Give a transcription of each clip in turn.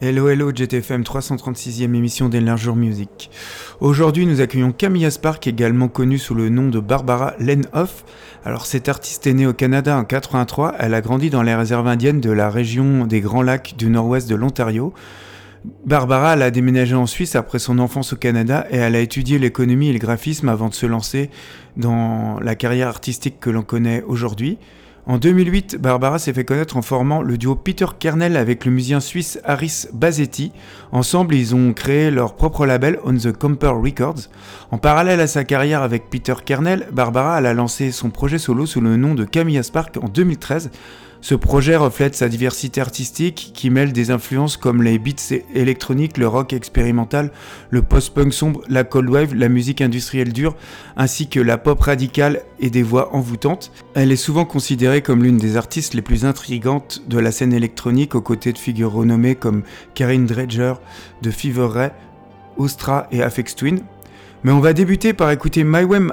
Hello hello GTFM 336e émission d'Enlarger Music. Aujourd'hui nous accueillons Camilla Spark également connue sous le nom de Barbara Lenhoff. Alors cette artiste est née au Canada en 83, elle a grandi dans les réserves indiennes de la région des Grands Lacs du nord-ouest de l'Ontario. Barbara elle a déménagé en Suisse après son enfance au Canada et elle a étudié l'économie et le graphisme avant de se lancer dans la carrière artistique que l'on connaît aujourd'hui. En 2008, Barbara s'est fait connaître en formant le duo Peter Kernel avec le musicien suisse Harris Bazetti. Ensemble, ils ont créé leur propre label On the Comper Records. En parallèle à sa carrière avec Peter Kernel, Barbara a lancé son projet solo sous le nom de Camilla Spark en 2013. Ce projet reflète sa diversité artistique qui mêle des influences comme les beats électroniques, le rock expérimental, le post-punk sombre, la cold wave, la musique industrielle dure, ainsi que la pop radicale et des voix envoûtantes. Elle est souvent considérée comme l'une des artistes les plus intrigantes de la scène électronique aux côtés de figures renommées comme Karine Dredger de Fever Ray, Ostra et Afex Twin. Mais on va débuter par écouter My Wem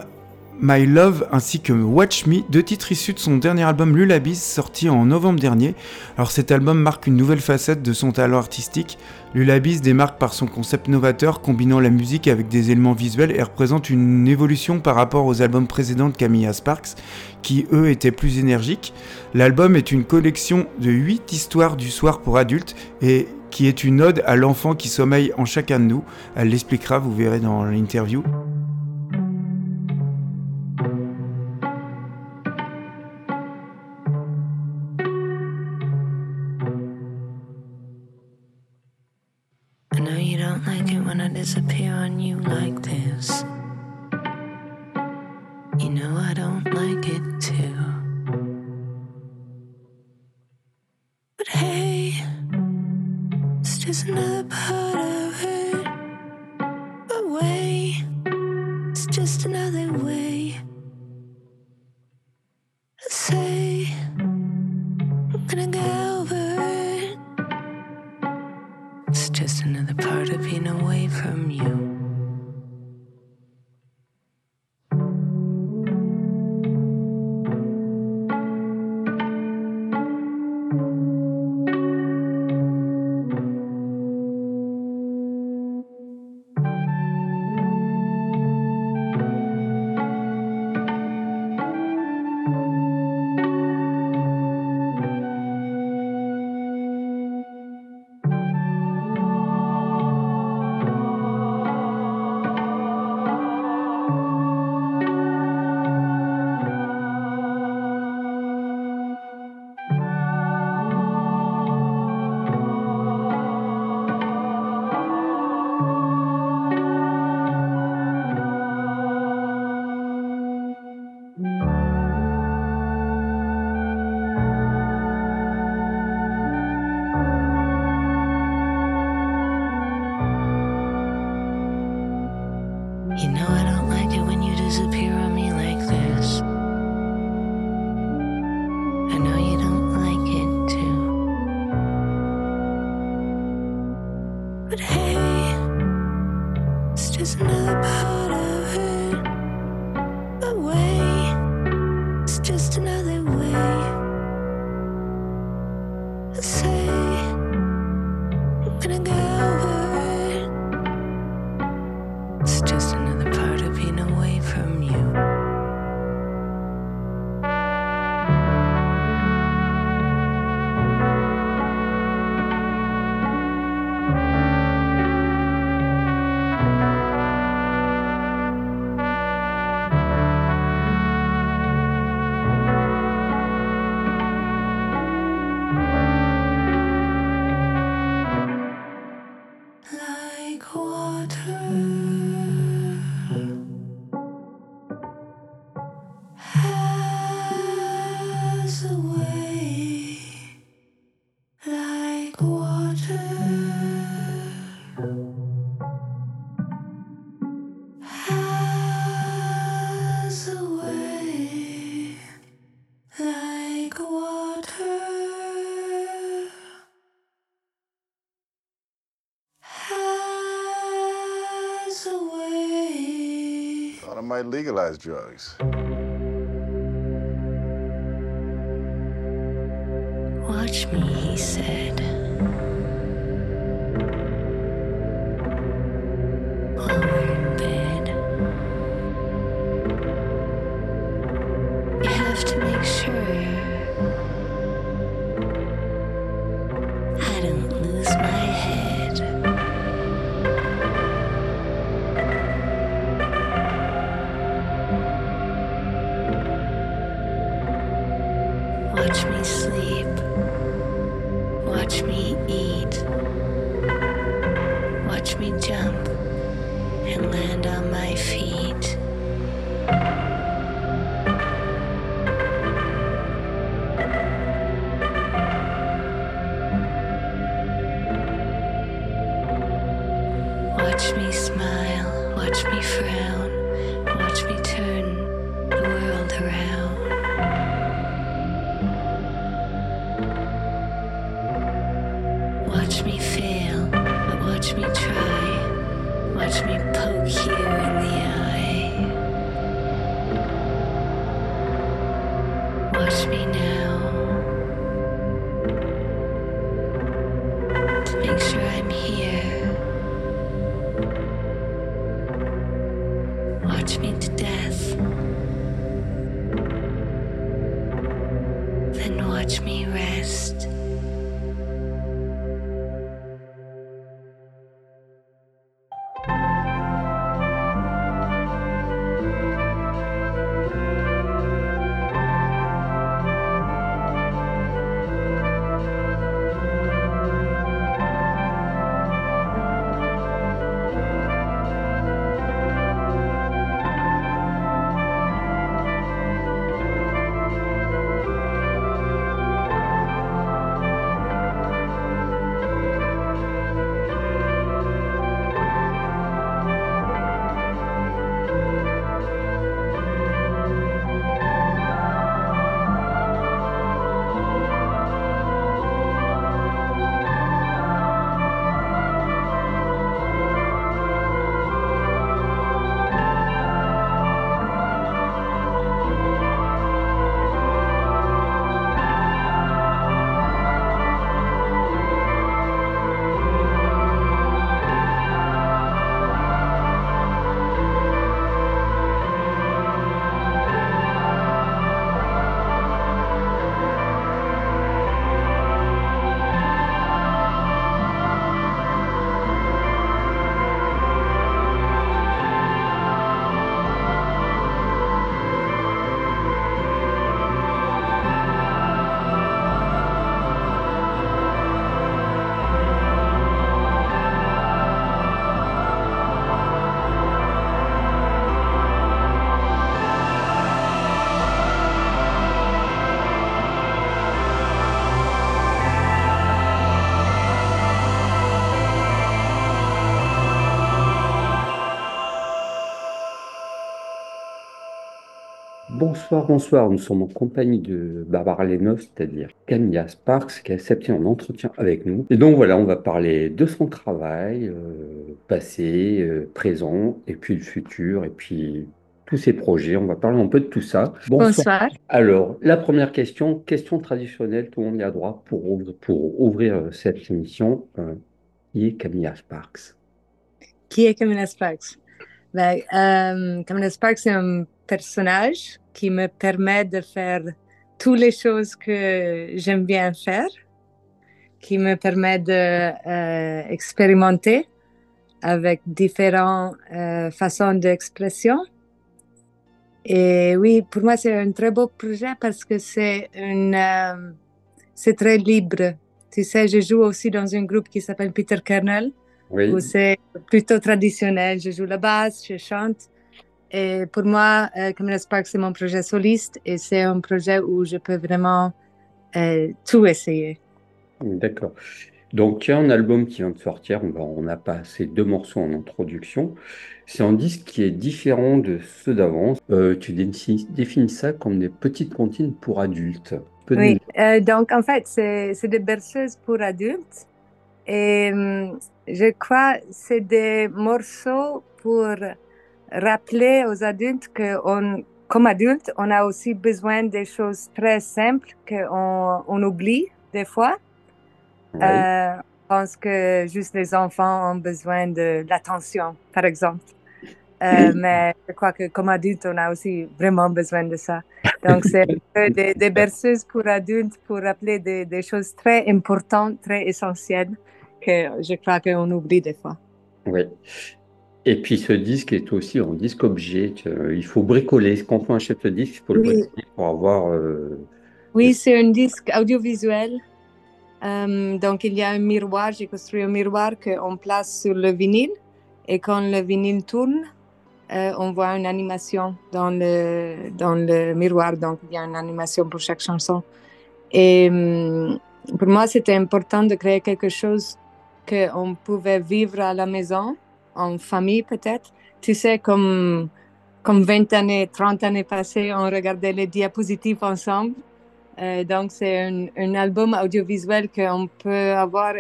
My Love ainsi que Watch Me, deux titres issus de son dernier album Lullabies sorti en novembre dernier. Alors cet album marque une nouvelle facette de son talent artistique. Lullabies démarque par son concept novateur combinant la musique avec des éléments visuels et représente une évolution par rapport aux albums précédents de Camilla Sparks qui eux étaient plus énergiques. L'album est une collection de 8 histoires du soir pour adultes et qui est une ode à l'enfant qui sommeille en chacun de nous. Elle l'expliquera, vous verrez dans l'interview. Might legalize drugs. Watch me, he said. Bonsoir, bonsoir. Nous sommes en compagnie de Barbara Lenov, c'est-à-dire Camilla Sparks, qui a accepté un entretien avec nous. Et donc voilà, on va parler de son travail, euh, passé, euh, présent, et puis le futur, et puis tous ses projets. On va parler un peu de tout ça. Bonsoir. Alors, la première question, question traditionnelle, tout le monde y a droit pour ouvrir, pour ouvrir euh, cette émission. Euh, qui est Camilla Sparks? Qui est Camilla Sparks? Ben, Camilla Sparks, c'est un personnage qui me permet de faire toutes les choses que j'aime bien faire, qui me permet d'expérimenter de, euh, avec différentes euh, façons d'expression. Et oui, pour moi, c'est un très beau projet parce que c'est euh, c'est très libre. Tu sais, je joue aussi dans un groupe qui s'appelle Peter Kernel, Oui. où c'est plutôt traditionnel. Je joue la basse, je chante. Et pour moi, euh, Camilla Sparks, c'est mon projet soliste et c'est un projet où je peux vraiment euh, tout essayer. D'accord. Donc, il y a un album qui vient de sortir. On va, on a passé deux morceaux en introduction. C'est un disque qui est différent de ceux d'avant. Euh, tu définis, définis ça comme des petites comptines pour adultes. Oui, euh, donc en fait, c'est c'est des berceuses pour adultes. Et hum, je crois que c'est des morceaux pour rappeler aux adultes que on, comme adultes, on a aussi besoin des choses très simples qu'on on oublie des fois. Euh, je pense que juste les enfants ont besoin de l'attention, par exemple. Euh, mais je crois que comme adulte, on a aussi vraiment besoin de ça. Donc, c'est des, des berceuses pour adultes pour rappeler des, des choses très importantes, très essentielles que je crois qu'on oublie des fois. Oui. Et puis ce disque est aussi un disque objet. Euh, il faut bricoler. Quand on achète le disque, il faut le Oui. bricoler pour avoir euh, Oui, c'est un disque audiovisuel. Euh, donc, il y a un miroir. J'ai construit un miroir qu'on place sur le vinyle. Et quand le vinyle tourne, euh, on voit une animation dans le, dans le miroir. Donc, il y a une animation pour chaque chanson. Et pour moi, c'était important de créer quelque chose qu'on pouvait vivre à la maison, en famille peut-être. Tu sais, comme, comme 20 années, 30 années passées, on regardait les diapositives ensemble. Euh, donc, c'est un, album audiovisuel qu'on peut avoir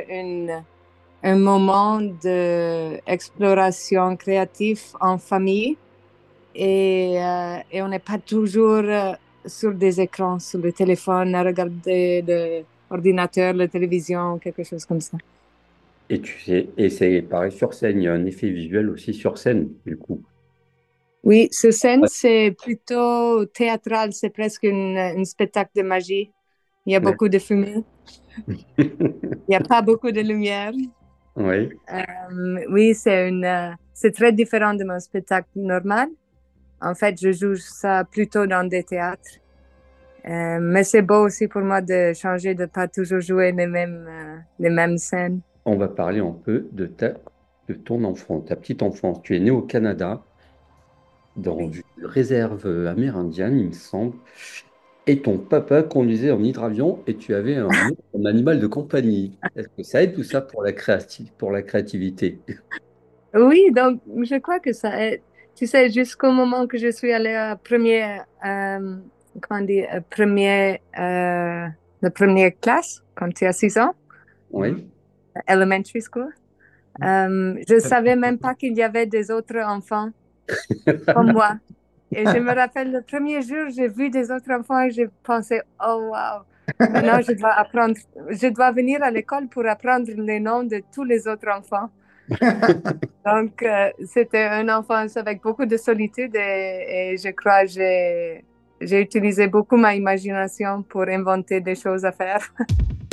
un moment d'exploration créative en famille. Et, euh, et on n'est pas toujours euh, sur des écrans, sur le téléphone, à regarder l'ordinateur, la télévision, quelque chose comme ça. Et tu sais, et c'est pareil sur scène, il y a un effet visuel aussi sur scène, du coup. Oui, sur scène, c'est plutôt théâtral, c'est presque un spectacle de magie. Il y a beaucoup de fumée. il n'y a pas beaucoup de lumière. Oui. Euh, oui, c'est une, c'est très différent de mon spectacle normal. En fait, je joue ça plutôt dans des théâtres. Euh, mais c'est beau aussi pour moi de changer, de pas toujours jouer les mêmes, euh, les mêmes scènes. On va parler un peu de, ta, de ton enfance, ta petite enfance. Tu es né au Canada, dans une réserve amérindienne, il me semble. Et ton papa conduisait en hydravion et tu avais un, un animal de compagnie. Est-ce que ça aide tout ça pour la, créati pour la créativité? Oui, donc je crois que ça aide. Tu sais, jusqu'au moment que je suis allée à premier, euh, comment dire, premier, euh, la première classe, quand tu as 6 ans. Oui. Elementary school. Euh, je ne savais même pas qu'il y avait des autres enfants comme moi. Et je me rappelle, le premier jour, j'ai vu des autres enfants et j'ai pensé, oh wow, maintenant je dois apprendre, je dois venir à l'école pour apprendre les noms de tous les autres enfants. Donc, euh, c'était une enfance avec beaucoup de solitude et, et je crois que j'ai, j'ai utilisé beaucoup ma imagination pour inventer des choses à faire.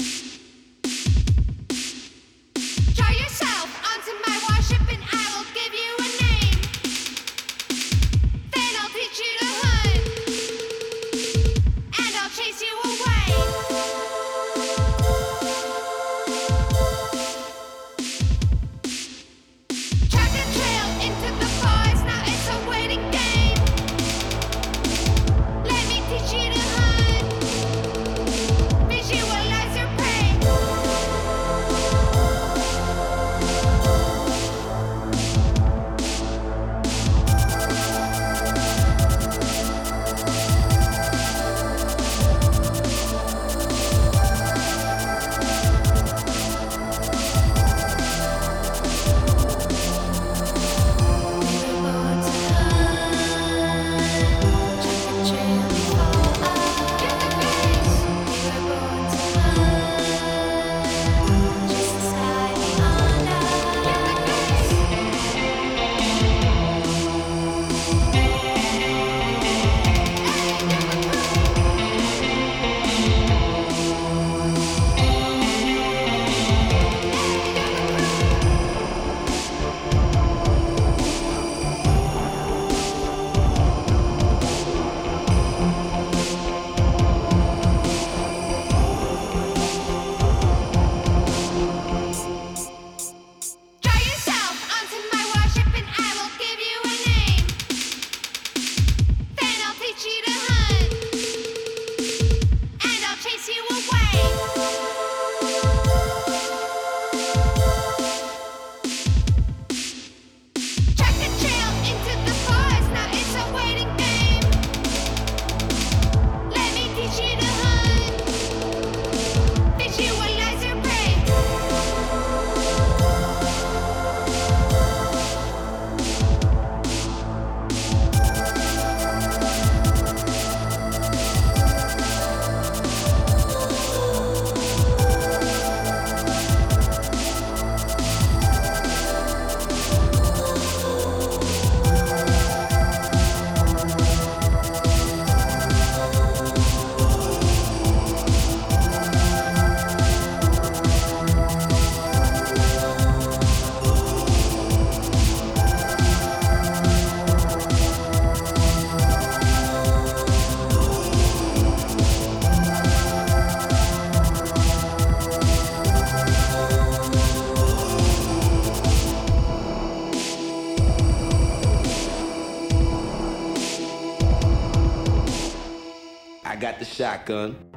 gun.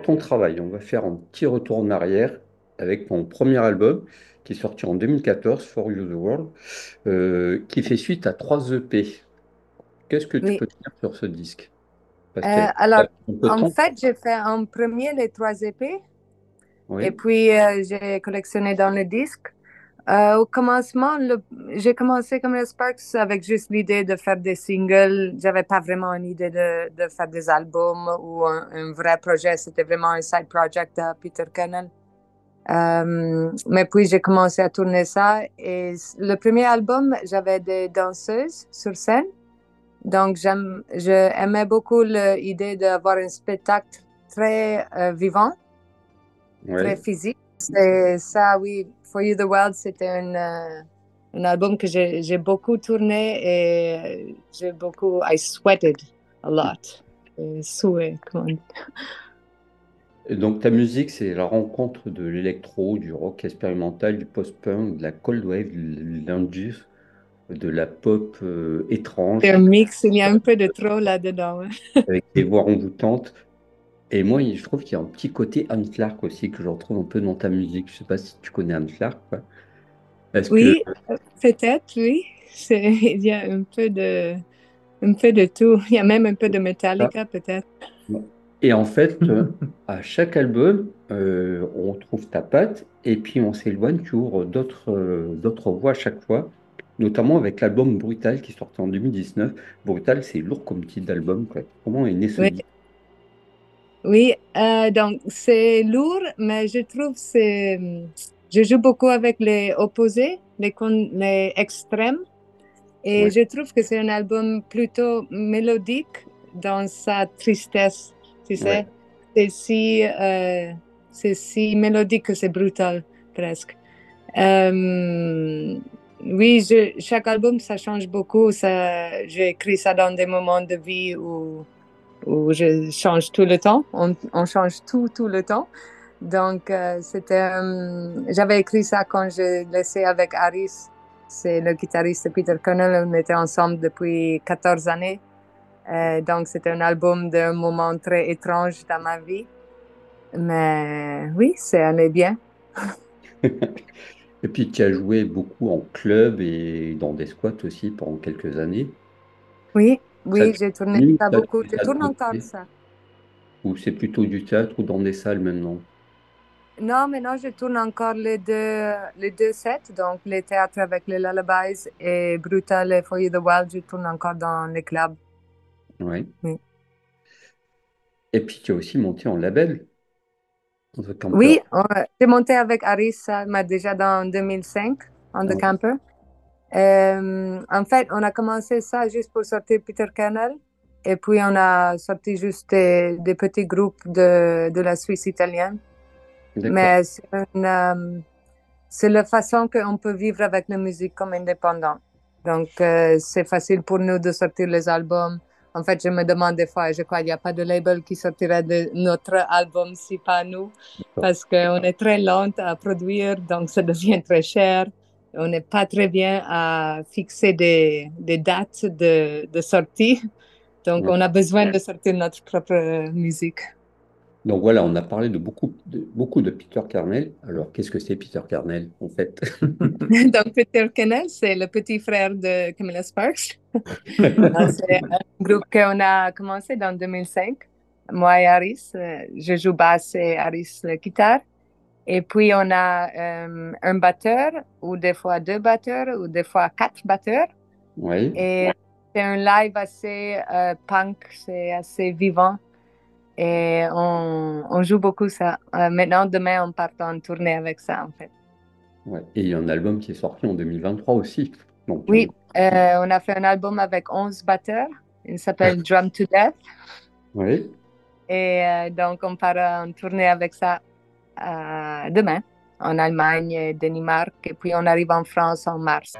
Sur ton travail, on va faire un petit retour en arrière avec ton premier album qui est sorti en 2014, For You the World, euh, qui fait suite à trois EP. Qu'est-ce que tu Oui. peux dire sur ce disque? Parce Euh, alors, en fait, j'ai fait en premier les trois épées et puis euh, j'ai collectionné dans le disque. Euh, au commencement, j'ai commencé comme les Sparks avec juste l'idée de faire des singles. J'avais pas vraiment une idée de, de faire des albums ou un, un vrai projet. C'était vraiment un side project de Peter Kennel. Euh, mais puis j'ai commencé à tourner ça et le premier album, j'avais des danseuses sur scène. Donc j'aime, je aimais beaucoup l'idée d'avoir un spectacle très euh, vivant très physique. C'est ça, oui. For You the World, c'était un, euh, un album que j'ai beaucoup tourné et j'ai beaucoup. I sweated a lot. Sué, comment on dit. Et donc ta musique, c'est la rencontre de l'électro, du rock expérimental, du post-punk, de la cold wave, de l'indus, de la pop euh, étrange, C'est un mix, il y a un peu de trop là-dedans. avec des voix envoûtantes. Et moi, je trouve qu'il y a un petit côté Anne Clark aussi que je retrouve un peu dans ta musique. Je sais pas si tu connais Anne Clark, que Oui, euh, peut-être, oui. Il y a un peu de, un peu de tout. Il y a même un peu de Metallica, peut-être. Et en fait, euh, à chaque album, euh, on trouve ta patte et puis on s'éloigne, tu ouvres d'autres euh, voies à chaque fois, notamment avec l'album Brutal qui sorti en 2019. Brutal, c'est lourd comme titre d'album. Comment est né ce Oui. Oui, euh, donc c'est lourd, mais je trouve c'est. Je joue beaucoup avec les opposés, les, con- les extrêmes, et Ouais. je trouve que c'est un album plutôt mélodique dans sa tristesse, tu sais. Ouais. C'est si, euh, c'est si mélodique que c'est brutal, presque. Euh, oui, je, chaque album, ça change beaucoup. Ça, j'ai écrit ça dans des moments de vie où où je change tout le temps. On, on change tout, tout le temps. Donc, euh, c'était. euh, J'avais écrit ça quand je laissais avec Harris. C'est le guitariste Peter Connell. On était ensemble depuis 14 années. Euh, donc, c'était un album d'un moment très étrange dans ma vie. Mais oui, c'est allé bien. Et puis tu as joué beaucoup en club et dans des squats aussi pendant quelques années. Oui, oui, j'ai tourné ça beaucoup. Je tourne encore ça. Ou c'est plutôt du théâtre ou dans des salles maintenant? Non, maintenant je tourne encore les deux, les deux sets, donc les théâtres avec les Lullabies et Brutal et For You the Wild, je tourne encore dans les clubs. Ouais. Oui. Et puis tu as aussi monté en label, en Oui, on- j'ai monté avec Harris, ça, mais déjà dans 2005, On the. Camper. Euh, en fait, on a commencé ça juste pour sortir Peter Kennel, et puis on a sorti juste des, des petits groupes de, de la Suisse italienne. Mais c'est euh, c'est la façon qu'on peut vivre avec la musique comme indépendant. Donc, euh, c'est facile pour nous de sortir les albums. En fait, je me demande des fois, je crois qu'il n'y a pas de label qui sortira de notre album si pas nous, parce qu'on est très lente à produire, donc ça devient très cher. On n'est pas très bien à fixer des, des dates de, de sortie. Donc, Ouais. on a besoin de sortir notre propre musique. Donc voilà, on a parlé de beaucoup de, beaucoup de Peter Carnell. Alors qu'est-ce que c'est Peter Carnell en fait? Donc, Peter Kennel, c'est le petit frère de Camilla Sparks. C'est un groupe qu'on a commencé dans 2005. Moi et Harris, euh, je joue basse et Harris la guitare. Et puis, on a euh, un batteur, ou des fois deux batteurs, ou des fois quatre batteurs. Oui. Et c'est un live assez euh, punk, c'est assez vivant. Et on, on joue beaucoup ça. Euh, maintenant, demain, on part en tournée avec ça, en fait. Ouais. Et il y a un album qui est sorti en 2023 aussi. Donc, Oui, on a fait un album avec 11 batteurs. Il s'appelle Drum to Death. oui. Et donc, on part en tournée avec ça demain, en Allemagne Danemark. Et puis, on arrive en France en mars.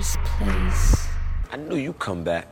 Place. I knew you'd come back.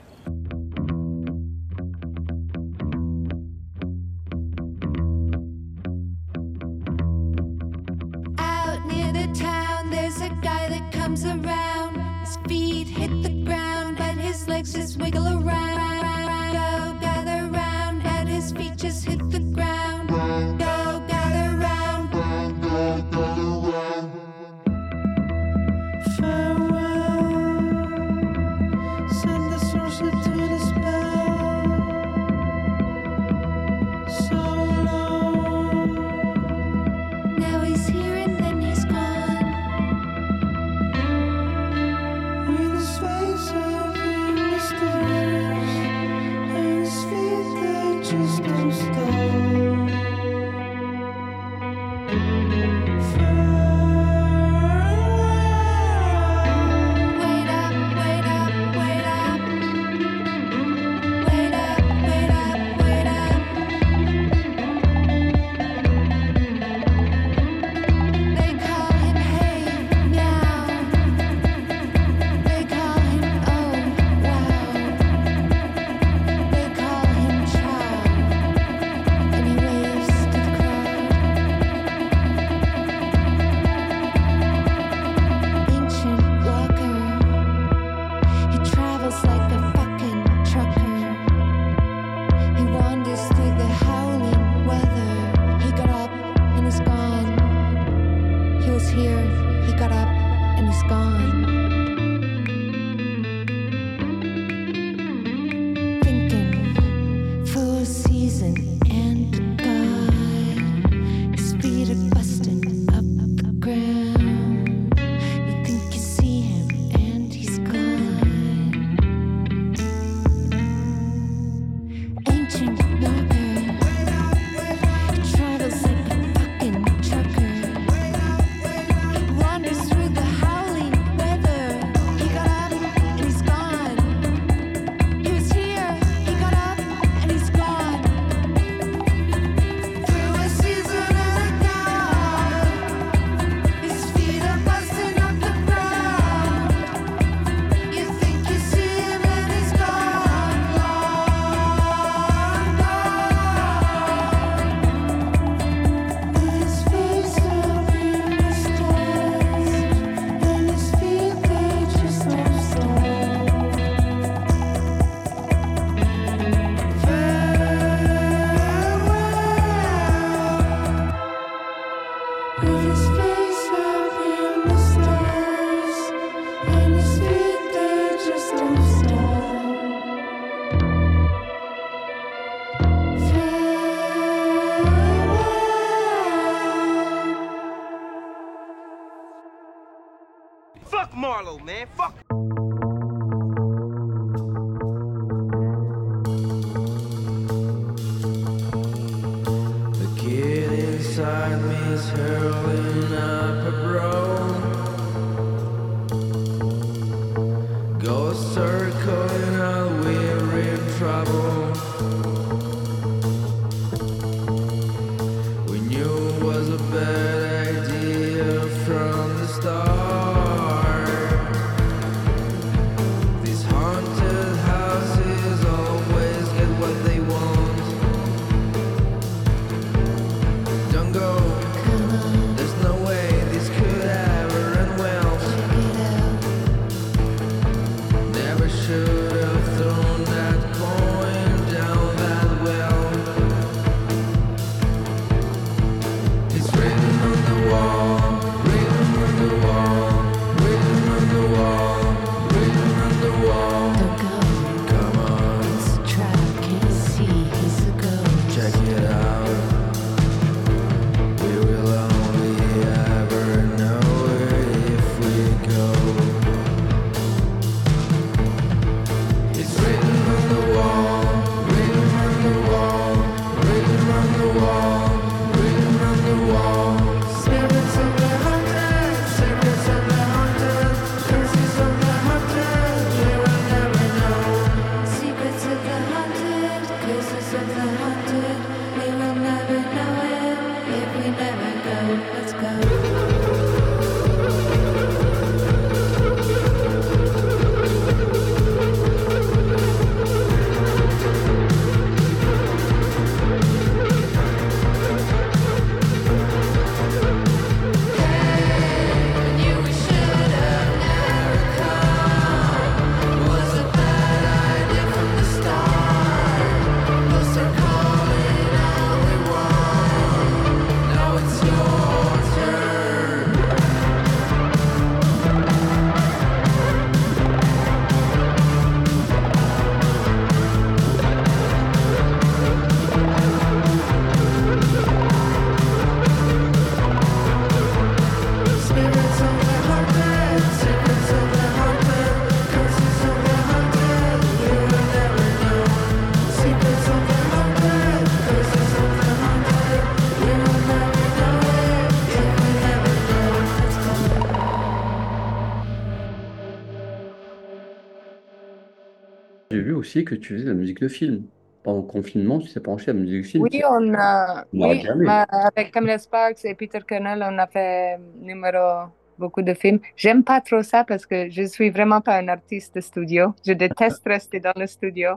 Aussi que tu faisais de la musique de film. Pendant le confinement, tu t'es penché à la musique de film. Oui, on a, On oui, avec Camilla Sparks et Peter Kernel, on a fait numéro beaucoup de films. J'aime pas trop ça parce que je suis vraiment pas un artiste de studio. Je déteste rester dans le studio.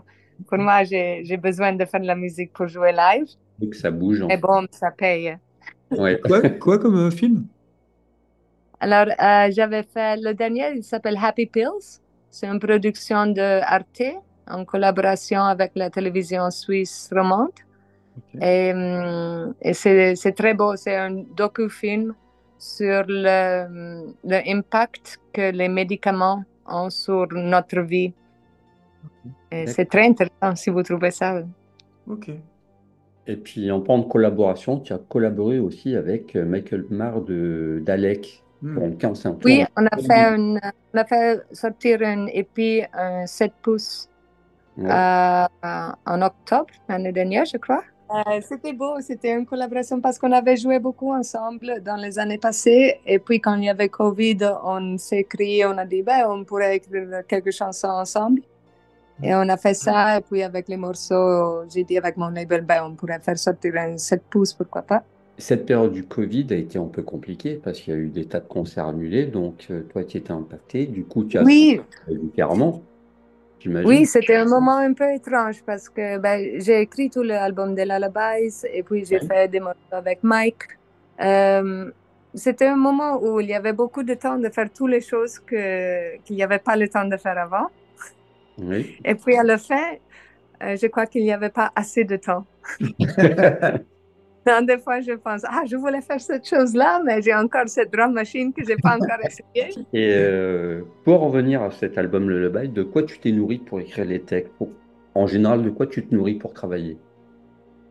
Pour moi, j'ai besoin de faire de la musique pour jouer live. Faut que ça bouge. en Mais fait. bon, ça paye. Ouais. Quoi, quoi comme euh, film? Alors, euh, j'avais fait le dernier, il s'appelle Happy Pills. C'est une production de Arte en collaboration avec la télévision suisse romande. Et, hum, et c'est c'est très beau. C'est un docu-film sur le, le impact que les médicaments ont sur notre vie. Et c'est très intéressant si vous trouvez ça. Ok. Et puis en parlant de collaboration, tu as collaboré aussi avec euh, Michael Marr de d'Alec pour une 45 tours. Oui, on a fait, une, on a fait sortir un EP, un 7 pouces Ouais. euh, en octobre l'année dernière, je crois. Euh, c'était beau, c'était une collaboration parce qu'on avait joué beaucoup ensemble dans les années passées. Et puis, quand il y avait Covid, on s'est écrit, on a dit, ben, on pourrait écrire quelques chansons ensemble. Et on a fait ça. Et puis, avec les morceaux, j'ai dit avec mon label, ben, on pourrait faire sortir un 7 pouces, pourquoi pas. Cette période du Covid a été un peu compliquée parce qu'il y a eu des tas de concerts annulés. Donc euh, toi, tu étais impacté. Du coup, tu as Oui, différemment. Oui, c'était un moment un peu étrange parce que ben, j'ai écrit tout l'album de Lullabies et puis j'ai Ouais. fait des morceaux avec Mike. Euh, c'était un moment où il y avait beaucoup de temps de faire toutes les choses que, qu'il n'y avait pas le temps de faire avant. Oui. Et puis à la fin, euh, je crois qu'il n'y avait pas assez de temps. Des fois, je pense, ah, je voulais faire cette chose-là, mais j'ai encore cette drum machine que je n'ai pas encore essayée. Et euh, pour revenir à cet album Lullaby, de quoi tu t'es nourri pour écrire les textes? Pour- En général, de quoi tu te nourris pour travailler?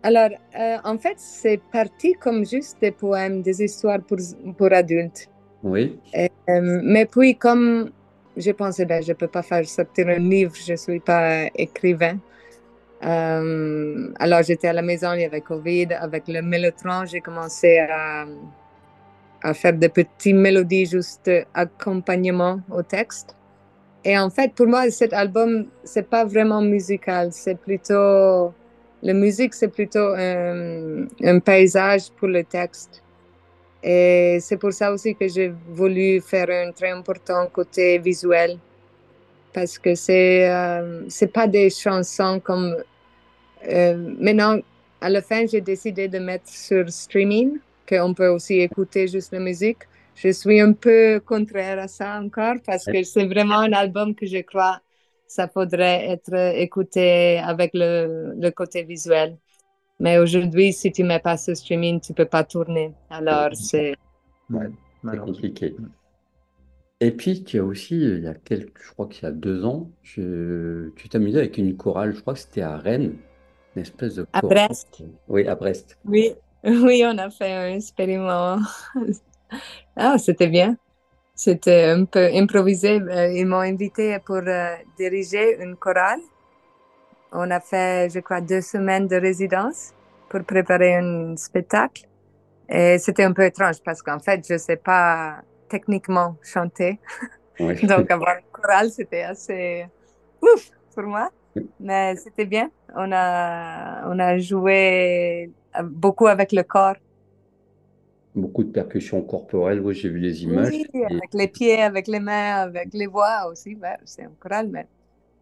Alors, euh, en fait, c'est parti comme juste des poèmes, des histoires pour, pour adultes. Oui. Euh, mais puis, comme j'ai pensé, ben, je ne peux pas faire sortir un livre, je ne suis pas écrivain. Euh, alors, j'étais à la maison, il y avait Covid. Avec le Mélotron, j'ai commencé à, faire des petites mélodies, juste accompagnement au texte. Et en fait, pour moi, cet album, c'est pas vraiment musical, c'est plutôt. La musique, c'est plutôt un, paysage pour le texte. Et c'est pour ça aussi que j'ai voulu faire un très important côté visuel. Parce que c'est euh, pas des chansons comme. Euh, maintenant, à la fin, j'ai décidé de mettre sur streaming, qu'on peut aussi écouter juste la musique. Je suis un peu contraire à ça encore parce que c'est vraiment un album que je crois ça faudrait être écouté avec le, le côté visuel. Mais aujourd'hui, si tu mets pas ce streaming, tu peux pas tourner. Alors, c'est Ouais, c'est compliqué. Et puis, tu as aussi, il y a quelques, je crois qu'il y a deux ans, je- tu t'amusais avec une chorale, je crois que c'était à Rennes, une espèce de À. Brest. Oui, à Brest. Oui, oui, on a fait un expériment. Ah, c'était bien. C'était un peu improvisé. Ils m'ont invité pour euh, diriger une chorale. On a fait, je crois, deux semaines de résidence pour préparer un spectacle. Et c'était un peu étrange parce qu'en fait, je ne sais pas techniquement chanter. Donc, avoir une chorale, c'était assez ouf pour moi. Mais c'était bien. On a, on a joué beaucoup avec le corps. Beaucoup de percussions corporelles, oui, j'ai vu les images. Oui, Et- avec les pieds, avec les mains, avec les voix aussi. C'est un choral, mais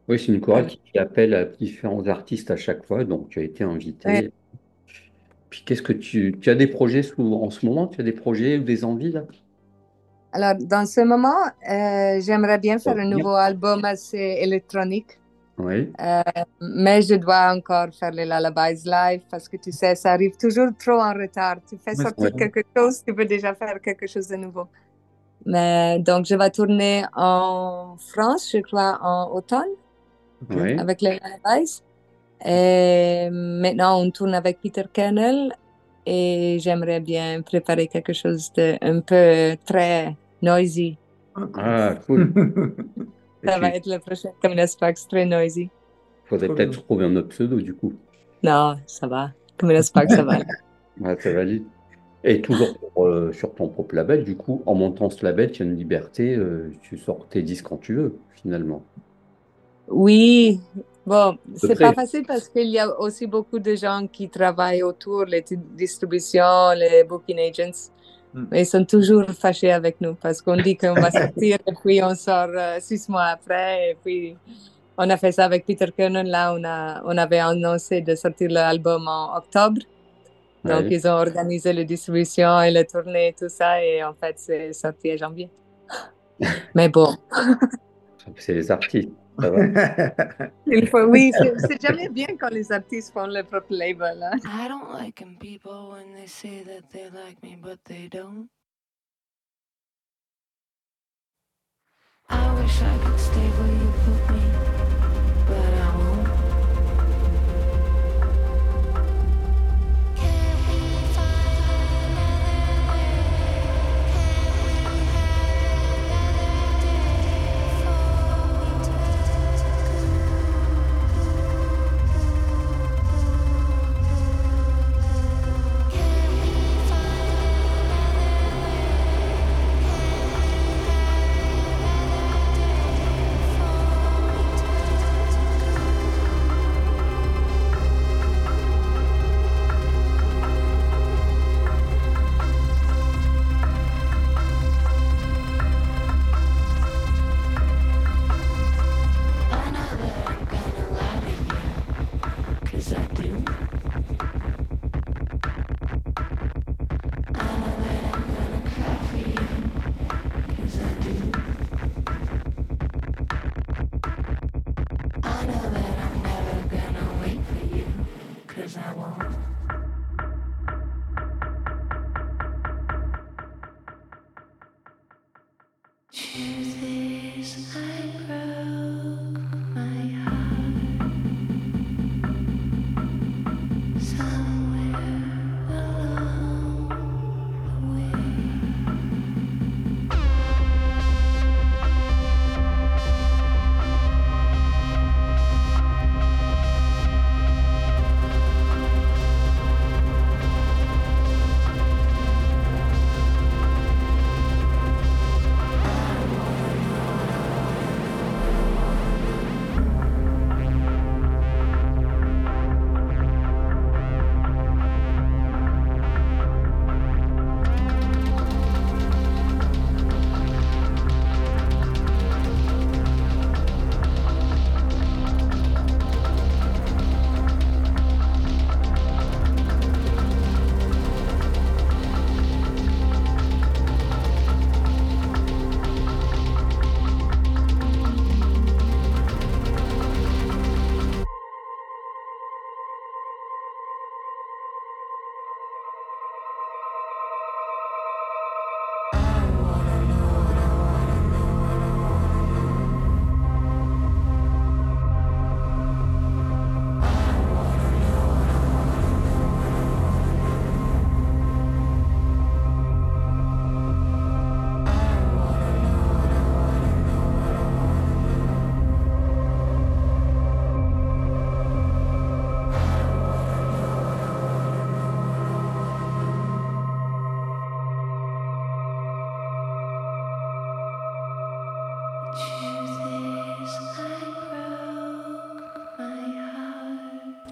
Oui, c'est une chorale qui fait appel à différents artistes à chaque fois, donc tu as été invité. Puis qu'est-ce que tu, tu as des projets en ce moment? Tu as des projets ou des envies là? Alors, dans ce moment, euh, j'aimerais bien faire un nouveau album assez électronique, Oui, euh, mais je dois encore faire les lullabies live parce que tu sais, ça arrive toujours trop en retard. Tu fais sortir ouais. quelque chose, tu peux déjà faire quelque chose de nouveau. Mais donc, je vais tourner en France, je crois, en automne oui. avec les lullabies. Et maintenant, on tourne avec Peter Kernel et j'aimerais bien préparer quelque chose de un peu très noisy. Ah, cool. Ça va être le prochain Sparks, très noisy. faudrait peut-être trouver un autre pseudo du coup. Non, ça va. Camilla Sparks, ça va. Ouais, ça valide. Et toujours sur, euh, sur ton propre label, du coup, en montant ce label, tu as une liberté, euh, tu sors tes disques quand tu veux, finalement. Oui, bon, c'est pas facile parce qu'il y a aussi beaucoup de gens qui travaillent autour, les di- distributions, les booking agents. Mm. Mais ils sont toujours fâchés avec nous parce qu'on dit qu'on va sortir et puis on sort euh, six mois après. Et puis on a fait ça avec Peter Kernan. Là, on, a, on avait annoncé de sortir l'album en octobre. Donc, ils ont organisé la distribution et la tournée et tout ça. Et en fait, c'est sorti en janvier. Mais bon, C'est les artistes, Ah, ça va. il faut, oui, c'est c'est jamais bien quand les artistes font leur propre label. hein. I don't like 'em people when they say that they like me, but they don't. I wish I could stay where you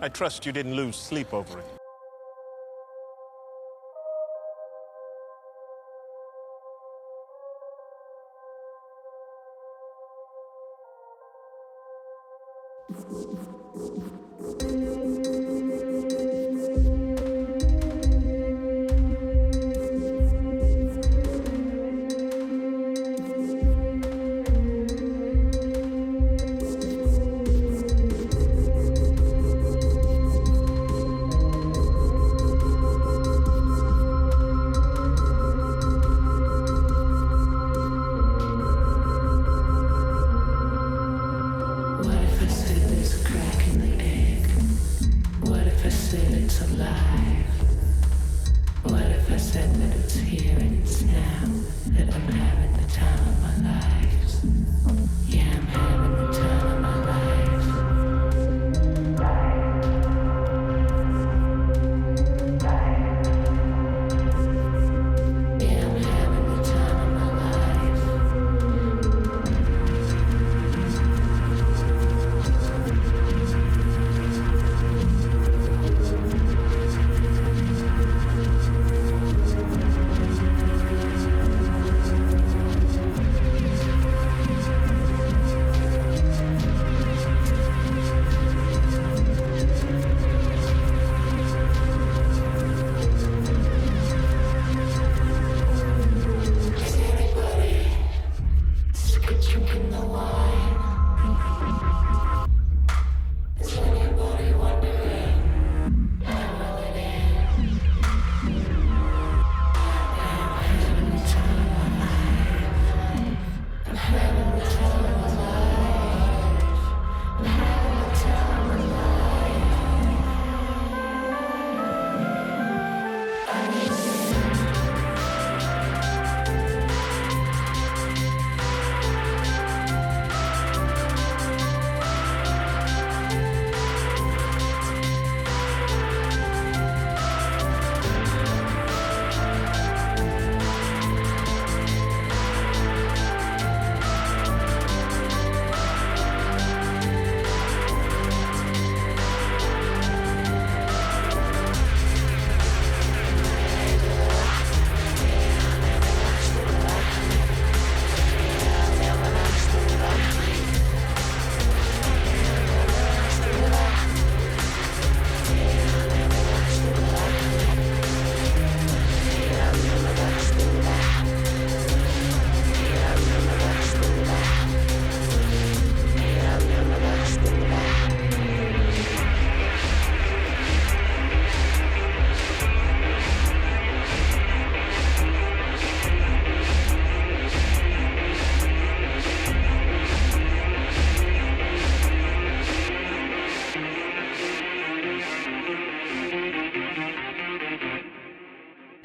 I trust you didn't lose sleep over it.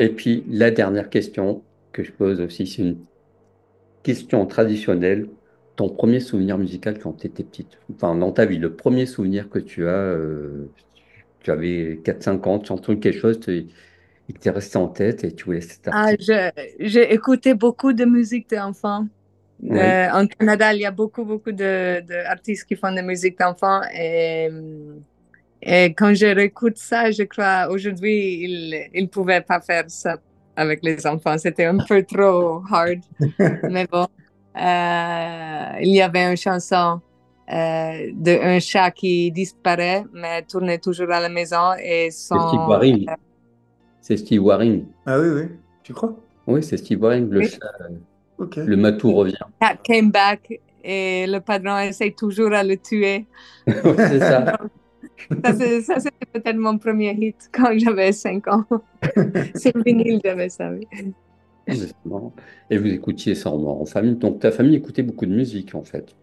Et puis, la dernière question que je pose aussi, c'est une question traditionnelle. Ton premier souvenir musical quand tu étais petite, enfin dans ta vie, le premier souvenir que tu as, euh, tu avais 4-5 ans, tu as entendu quelque chose, tu- il t'est resté en tête et tu voulais cet Ah, j'ai écouté beaucoup de musique d'enfants. Oui. Euh, en Canada, il y a beaucoup, beaucoup de, d'artistes qui font de la musique d'enfants. Et, et quand je réécoute ça, je crois aujourd'hui, ils ne pouvaient pas faire ça avec les enfants. C'était un peu trop hard. Mais bon, euh, il y avait une chanson euh, d'un chat qui disparaît, mais tournait toujours à la maison. Et C'est Steve son, Waring. C'est Steve Waring. Ah oui, oui. Tu crois? Oui, c'est Steve Waring, le Oui. chat, le matou revient. cat came back et le padron essaie toujours à le tuer. c'est ça. Ça, c'était peut-être mon premier hit quand j'avais 5 ans. C'est vinyle, j'avais ça, oui. Marrant. Et vous écoutiez ça en, famille. Donc ta famille écoutait beaucoup de musique en fait.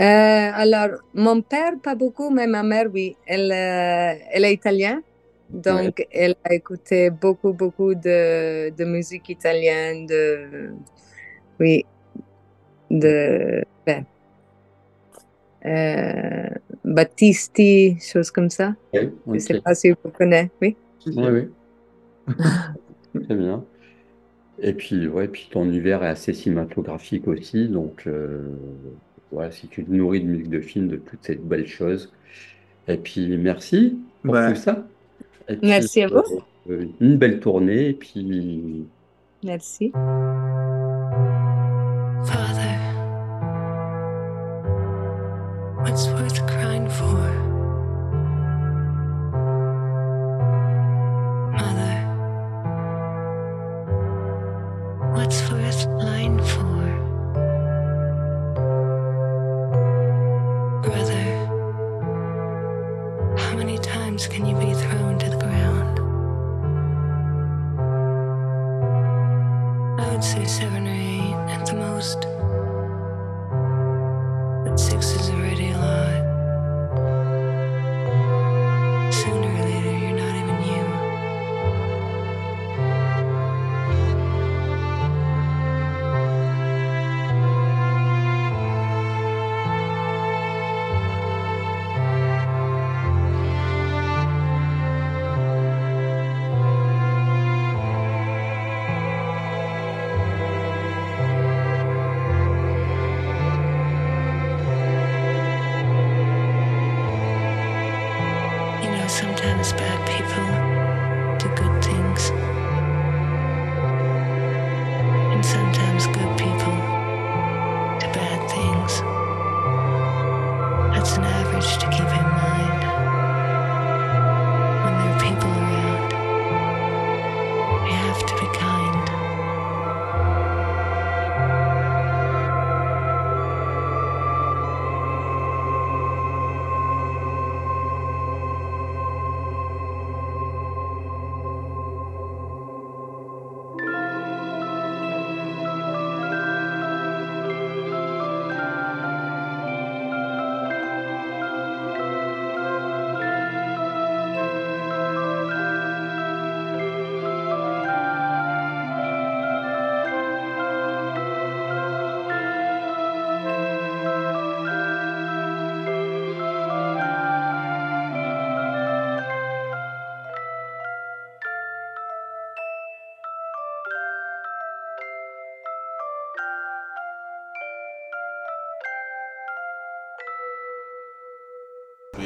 Euh, alors, mon père, pas beaucoup, mais ma mère, oui. Elle, euh, elle est italienne, donc elle a écouté beaucoup, beaucoup de, de musique italienne, de, oui, de, ben, euh, Battisti, choses comme ça. Okay. Je ne sais pas si vous connaissez, oui. Oui, oui. Très bien. Et puis, ouais, puis ton univers est assez cinématographique aussi, donc euh, voilà, si tu te nourris de musique de film, de toutes ces belles choses. Et puis, merci pour bah, tout ça. Merci à vous. Euh, une belle tournée, et puis. Merci. that's worth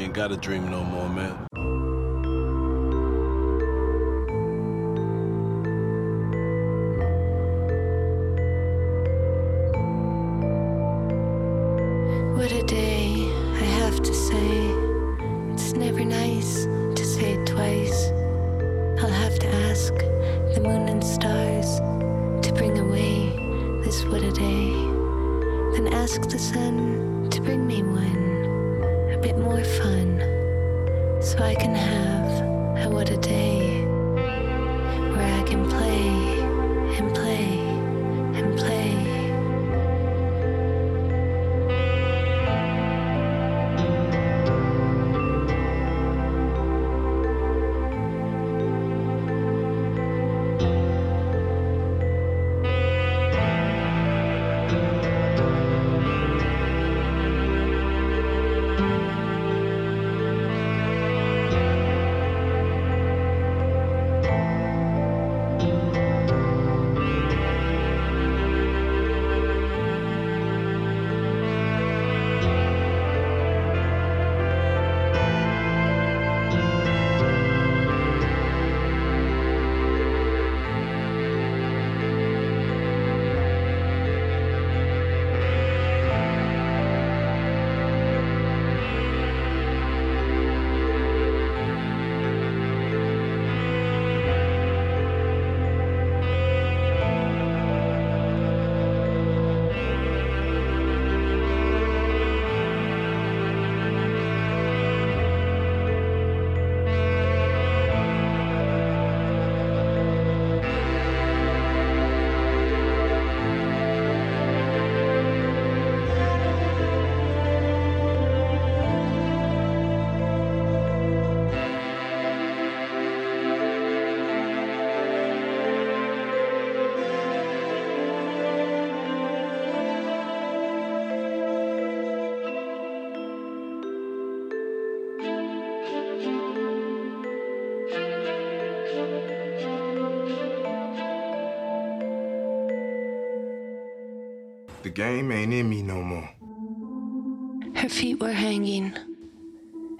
ain't gotta dream no more, man. What a day, I have to say. It's never nice to say it twice. I'll have to ask the moon and stars to bring away this what a day. Then ask the sun to bring me one. the game ain't in me no more. Her feet were hanging,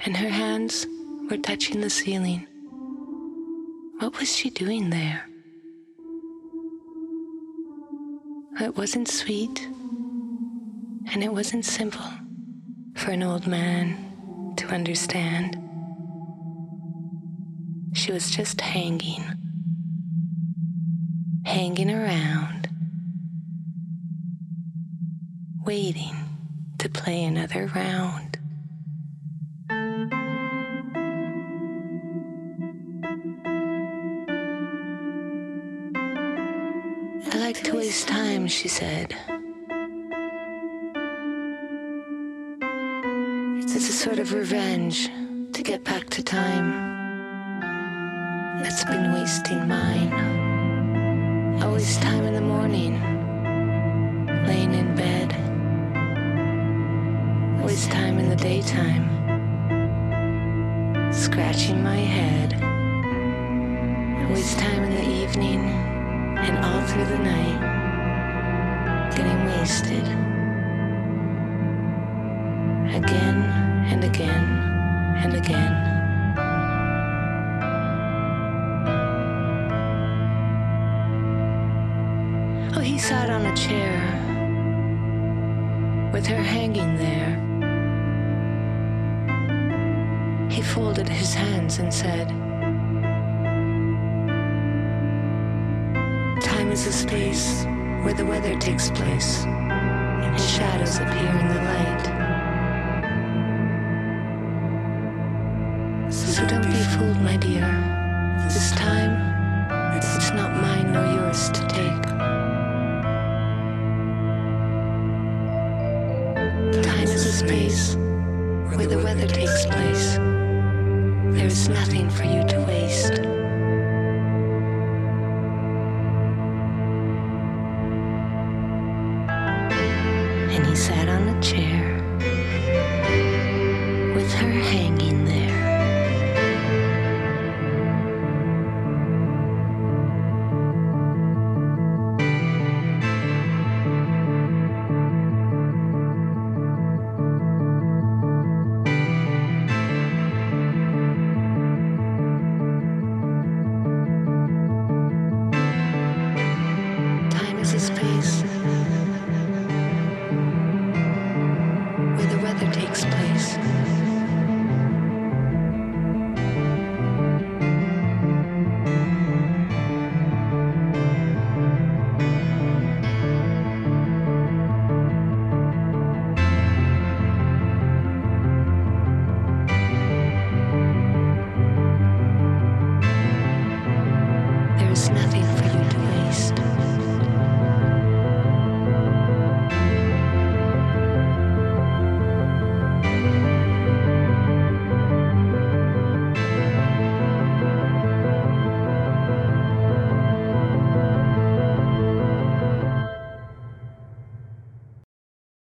and her hands were touching the ceiling. What was she doing there? It wasn't sweet, and it wasn't simple for an old man to understand. She was just hanging, hanging around waiting to play another round. I like to waste time, she said. It's a sort of revenge to get back to time that's been wasting mine. Waste time in the morning, Again and again and again. Oh, he sat on a chair with her hanging there. He folded his hands and said, Time is a space where the weather takes place shadows appear in the light. So don't be fooled, my dear.